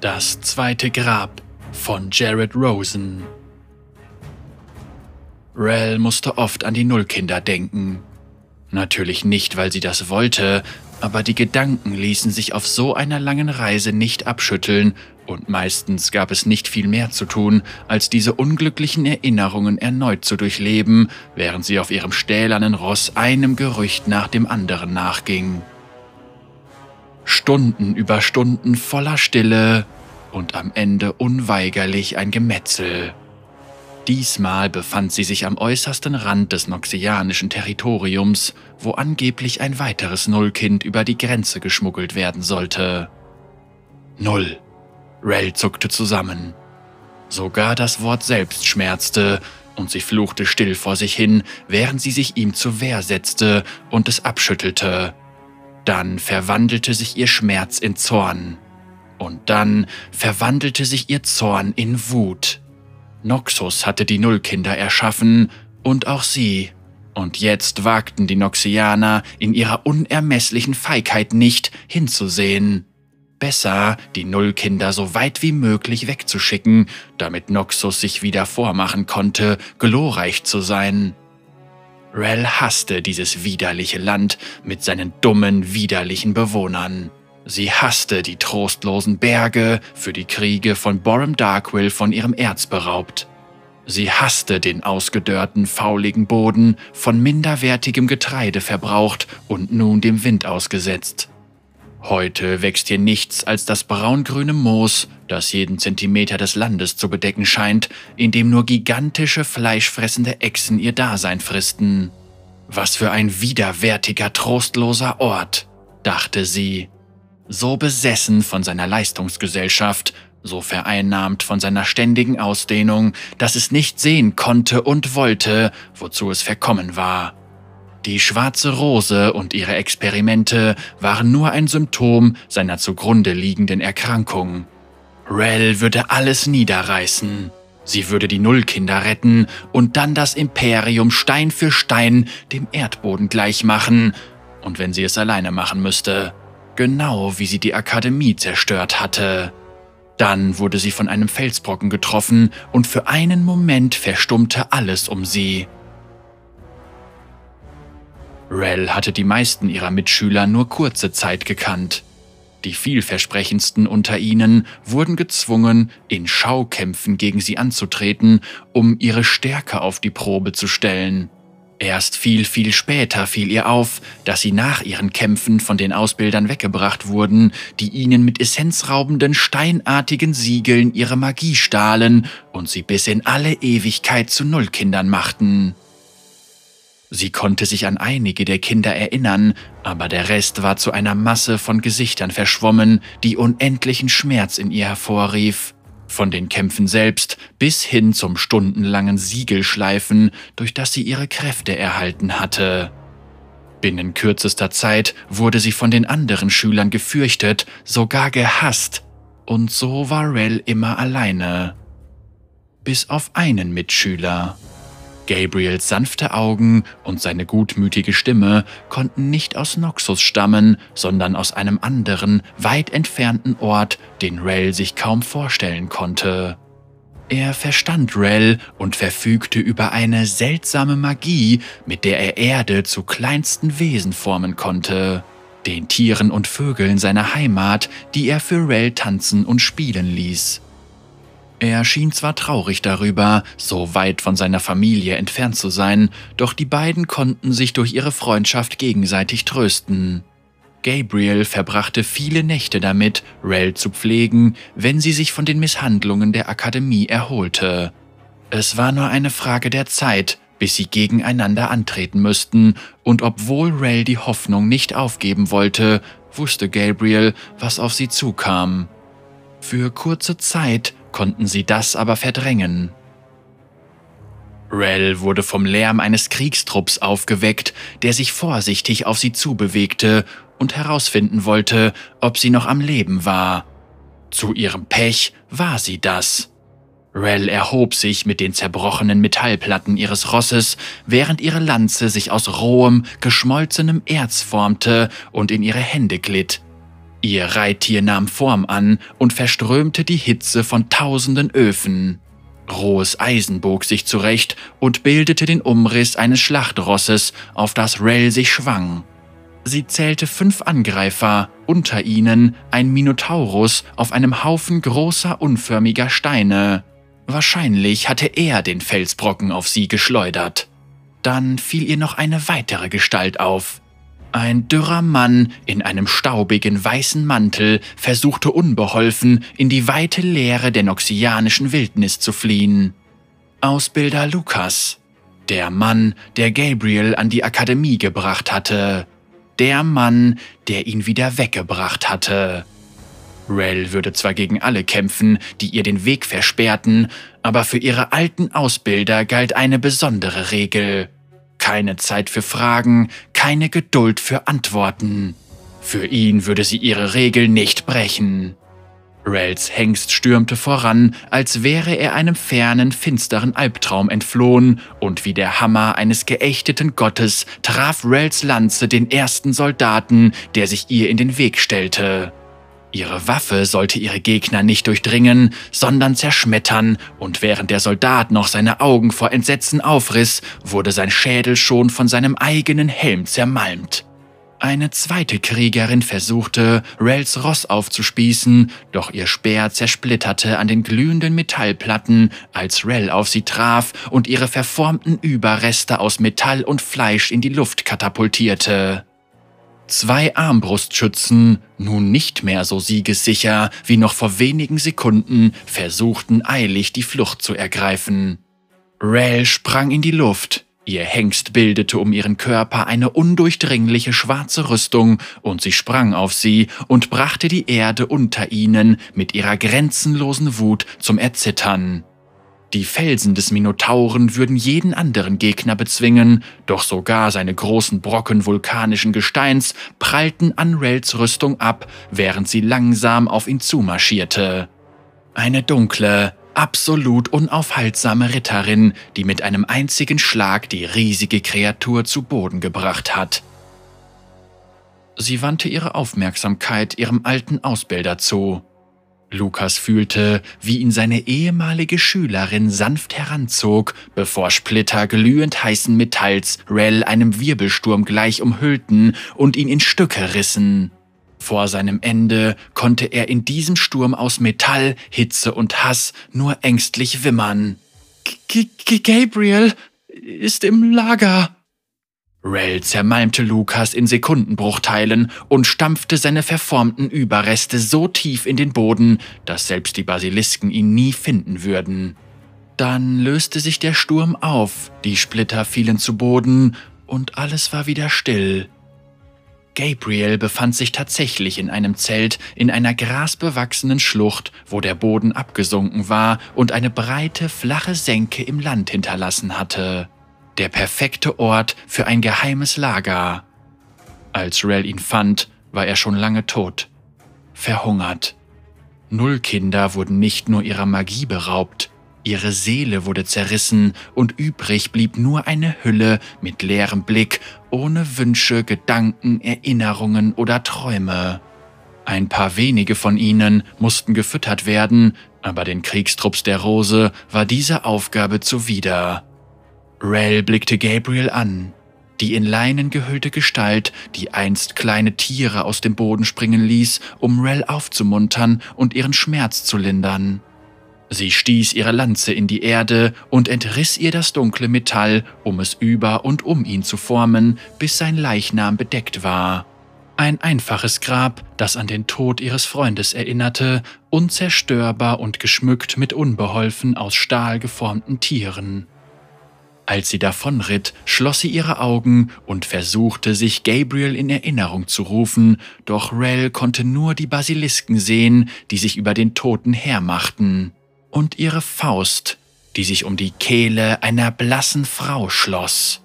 Das zweite Grab von Jared Rosen. Rel musste oft an die Nullkinder denken. Natürlich nicht, weil sie das wollte, aber die Gedanken ließen sich auf so einer langen Reise nicht abschütteln und meistens gab es nicht viel mehr zu tun, als diese unglücklichen Erinnerungen erneut zu durchleben, während sie auf ihrem stählernen Ross einem Gerücht nach dem anderen nachging. Stunden über Stunden voller Stille und am Ende unweigerlich ein Gemetzel. Diesmal befand sie sich am äußersten Rand des noxianischen Territoriums, wo angeblich ein weiteres Nullkind über die Grenze geschmuggelt werden sollte. Null. Rel zuckte zusammen. Sogar das Wort selbst schmerzte, und sie fluchte still vor sich hin, während sie sich ihm zur Wehr setzte und es abschüttelte. Dann verwandelte sich ihr Schmerz in Zorn. Und dann verwandelte sich ihr Zorn in Wut. Noxus hatte die Nullkinder erschaffen und auch sie. Und jetzt wagten die Noxianer in ihrer unermesslichen Feigheit nicht hinzusehen. Besser, die Nullkinder so weit wie möglich wegzuschicken, damit Noxus sich wieder vormachen konnte, glorreich zu sein. Rel hasste dieses widerliche Land mit seinen dummen, widerlichen Bewohnern. Sie hasste die trostlosen Berge, für die Kriege von Borum Darkwill von ihrem Erz beraubt. Sie hasste den ausgedörrten, fauligen Boden, von minderwertigem Getreide verbraucht und nun dem Wind ausgesetzt. Heute wächst hier nichts als das braungrüne Moos, das jeden Zentimeter des Landes zu bedecken scheint, in dem nur gigantische fleischfressende Echsen ihr Dasein fristen. Was für ein widerwärtiger, trostloser Ort, dachte sie so besessen von seiner Leistungsgesellschaft, so vereinnahmt von seiner ständigen Ausdehnung, dass es nicht sehen konnte und wollte, wozu es verkommen war. Die schwarze Rose und ihre Experimente waren nur ein Symptom seiner zugrunde liegenden Erkrankung. Rel würde alles niederreißen. Sie würde die Nullkinder retten und dann das Imperium Stein für Stein dem Erdboden gleichmachen, und wenn sie es alleine machen müsste, genau wie sie die Akademie zerstört hatte. Dann wurde sie von einem Felsbrocken getroffen und für einen Moment verstummte alles um sie. Rel hatte die meisten ihrer Mitschüler nur kurze Zeit gekannt. Die vielversprechendsten unter ihnen wurden gezwungen, in Schaukämpfen gegen sie anzutreten, um ihre Stärke auf die Probe zu stellen. Erst viel, viel später fiel ihr auf, dass sie nach ihren Kämpfen von den Ausbildern weggebracht wurden, die ihnen mit essenzraubenden, steinartigen Siegeln ihre Magie stahlen und sie bis in alle Ewigkeit zu Nullkindern machten. Sie konnte sich an einige der Kinder erinnern, aber der Rest war zu einer Masse von Gesichtern verschwommen, die unendlichen Schmerz in ihr hervorrief von den Kämpfen selbst bis hin zum stundenlangen Siegelschleifen, durch das sie ihre Kräfte erhalten hatte. Binnen kürzester Zeit wurde sie von den anderen Schülern gefürchtet, sogar gehasst, und so war Rel immer alleine. Bis auf einen Mitschüler. Gabriels sanfte Augen und seine gutmütige Stimme konnten nicht aus Noxus stammen, sondern aus einem anderen, weit entfernten Ort, den Rel sich kaum vorstellen konnte. Er verstand Rel und verfügte über eine seltsame Magie, mit der er Erde zu kleinsten Wesen formen konnte, den Tieren und Vögeln seiner Heimat, die er für Rel tanzen und spielen ließ. Er schien zwar traurig darüber, so weit von seiner Familie entfernt zu sein, doch die beiden konnten sich durch ihre Freundschaft gegenseitig trösten. Gabriel verbrachte viele Nächte damit, Rel zu pflegen, wenn sie sich von den Misshandlungen der Akademie erholte. Es war nur eine Frage der Zeit, bis sie gegeneinander antreten müssten, und obwohl Rel die Hoffnung nicht aufgeben wollte, wusste Gabriel, was auf sie zukam. Für kurze Zeit konnten sie das aber verdrängen. Rel wurde vom Lärm eines Kriegstrupps aufgeweckt, der sich vorsichtig auf sie zubewegte und herausfinden wollte, ob sie noch am Leben war. Zu ihrem Pech war sie das. Rel erhob sich mit den zerbrochenen Metallplatten ihres Rosses, während ihre Lanze sich aus rohem, geschmolzenem Erz formte und in ihre Hände glitt. Ihr Reittier nahm Form an und verströmte die Hitze von tausenden Öfen. Rohes Eisen bog sich zurecht und bildete den Umriss eines Schlachtrosses, auf das Rel sich schwang. Sie zählte fünf Angreifer, unter ihnen ein Minotaurus auf einem Haufen großer unförmiger Steine. Wahrscheinlich hatte er den Felsbrocken auf sie geschleudert. Dann fiel ihr noch eine weitere Gestalt auf. Ein dürrer Mann in einem staubigen weißen Mantel versuchte unbeholfen in die weite Leere der noxianischen Wildnis zu fliehen. Ausbilder Lukas, der Mann, der Gabriel an die Akademie gebracht hatte, der Mann, der ihn wieder weggebracht hatte. Rel würde zwar gegen alle kämpfen, die ihr den Weg versperrten, aber für ihre alten Ausbilder galt eine besondere Regel. Keine Zeit für Fragen, keine Geduld für Antworten. Für ihn würde sie ihre Regel nicht brechen. Rels Hengst stürmte voran, als wäre er einem fernen, finsteren Albtraum entflohen, und wie der Hammer eines geächteten Gottes traf Rels Lanze den ersten Soldaten, der sich ihr in den Weg stellte. Ihre Waffe sollte ihre Gegner nicht durchdringen, sondern zerschmettern, und während der Soldat noch seine Augen vor Entsetzen aufriss, wurde sein Schädel schon von seinem eigenen Helm zermalmt. Eine zweite Kriegerin versuchte, Rels Ross aufzuspießen, doch ihr Speer zersplitterte an den glühenden Metallplatten, als Rel auf sie traf und ihre verformten Überreste aus Metall und Fleisch in die Luft katapultierte. Zwei Armbrustschützen, nun nicht mehr so siegessicher wie noch vor wenigen Sekunden, versuchten eilig die Flucht zu ergreifen. Rel sprang in die Luft, ihr Hengst bildete um ihren Körper eine undurchdringliche schwarze Rüstung, und sie sprang auf sie und brachte die Erde unter ihnen mit ihrer grenzenlosen Wut zum Erzittern. Die Felsen des Minotauren würden jeden anderen Gegner bezwingen, doch sogar seine großen Brocken vulkanischen Gesteins prallten an Rels Rüstung ab, während sie langsam auf ihn zumarschierte. Eine dunkle, absolut unaufhaltsame Ritterin, die mit einem einzigen Schlag die riesige Kreatur zu Boden gebracht hat. Sie wandte ihre Aufmerksamkeit ihrem alten Ausbilder zu. Lukas fühlte, wie ihn seine ehemalige Schülerin sanft heranzog, bevor Splitter glühend heißen Metalls Rel einem Wirbelsturm gleich umhüllten und ihn in Stücke rissen. Vor seinem Ende konnte er in diesem Sturm aus Metall, Hitze und Hass nur ängstlich wimmern. G G Gabriel ist im Lager, Rel zermalmte Lukas in Sekundenbruchteilen und stampfte seine verformten Überreste so tief in den Boden, dass selbst die Basilisken ihn nie finden würden. Dann löste sich der Sturm auf, die Splitter fielen zu Boden und alles war wieder still. Gabriel befand sich tatsächlich in einem Zelt in einer grasbewachsenen Schlucht, wo der Boden abgesunken war und eine breite, flache Senke im Land hinterlassen hatte der perfekte Ort für ein geheimes Lager. Als Rel ihn fand, war er schon lange tot, verhungert. Null Kinder wurden nicht nur ihrer Magie beraubt, ihre Seele wurde zerrissen und übrig blieb nur eine Hülle mit leerem Blick, ohne Wünsche, Gedanken, Erinnerungen oder Träume. Ein paar wenige von ihnen mussten gefüttert werden, aber den Kriegstrupps der Rose war diese Aufgabe zuwider. Rel blickte Gabriel an. Die in Leinen gehüllte Gestalt, die einst kleine Tiere aus dem Boden springen ließ, um Rel aufzumuntern und ihren Schmerz zu lindern. Sie stieß ihre Lanze in die Erde und entriss ihr das dunkle Metall, um es über und um ihn zu formen, bis sein Leichnam bedeckt war. Ein einfaches Grab, das an den Tod ihres Freundes erinnerte, unzerstörbar und geschmückt mit unbeholfen aus Stahl geformten Tieren. Als sie davonritt, schloss sie ihre Augen und versuchte, sich Gabriel in Erinnerung zu rufen, doch Rel konnte nur die Basilisken sehen, die sich über den Toten hermachten, und ihre Faust, die sich um die Kehle einer blassen Frau schloss.